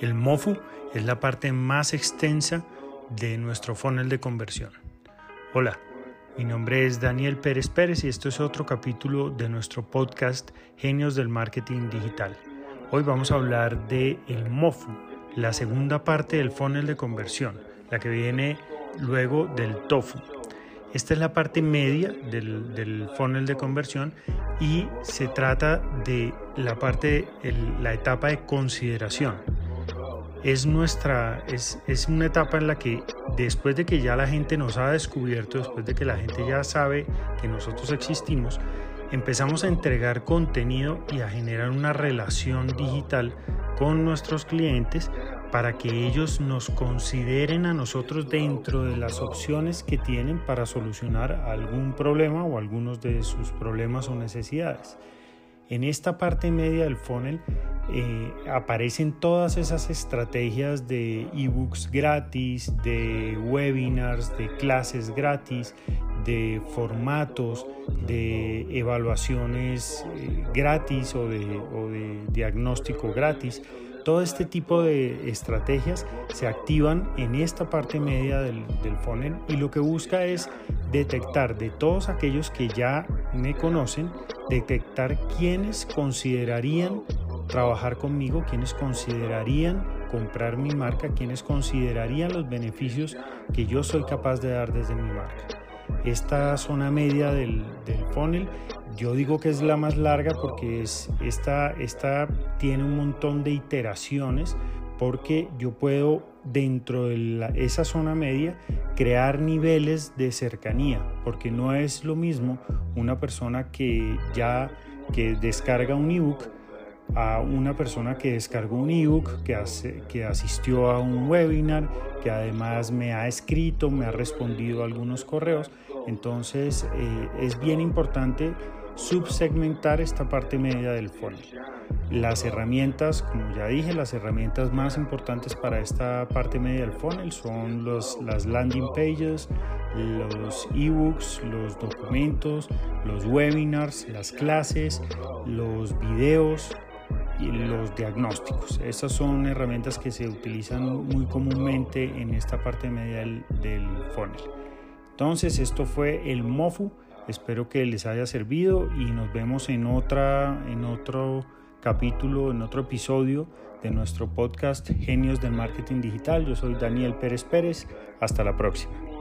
El MOFU es la parte más extensa de nuestro funnel de conversión. Hola, mi nombre es Daniel Pérez Pérez y esto es otro capítulo de nuestro podcast Genios del Marketing Digital. Hoy vamos a hablar de el MOFU, la segunda parte del funnel de conversión, la que viene luego del TOFU. Esta es la parte media del, funnel de conversión y se trata de la parte, la etapa de consideración es nuestra, es, es, una etapa en la que después de que ya la gente nos ha descubierto, después de que la gente ya sabe que nosotros existimos, empezamos a entregar contenido y a generar una relación digital con nuestros clientes para que ellos nos consideren a nosotros dentro de las opciones que tienen para solucionar algún problema o algunos de sus problemas o necesidades. En esta parte media del funnel eh, aparecen todas esas estrategias de ebooks gratis, de webinars, de clases gratis, de formatos, de evaluaciones eh, gratis o de diagnóstico gratis. Todo este tipo de estrategias se activan en esta parte media del, del funnel y lo que busca es detectar de todos aquellos que ya me conocen, detectar quienes considerarían trabajar conmigo, quienes considerarían comprar mi marca, quienes considerarían los beneficios que yo soy capaz de dar desde mi marca. Esta zona media del, funnel yo digo que es la más larga porque es, esta, esta tiene un montón de iteraciones porque yo puedo dentro de esa zona media crear niveles de cercanía, porque no es lo mismo una persona que ya que descarga un ebook a una persona que descargó un ebook, que, que asistió a un webinar, que además me ha escrito, me ha respondido a algunos correos. Entonces eh, es bien importante subsegmentar esta parte media del funnel. Las herramientas, como ya dije, las herramientas más importantes para esta parte media del funnel son los, las landing pages, los ebooks, los documentos, los webinars, las clases, los videos y los diagnósticos. Estas son herramientas que se utilizan muy comúnmente en esta parte media del, del funnel. Entonces, esto fue el MOFU Espero que les haya servido y nos vemos en, otra, en otro capítulo, en otro episodio de nuestro podcast Genios del Marketing Digital. Yo soy Daniel Pérez Pérez. Hasta la próxima.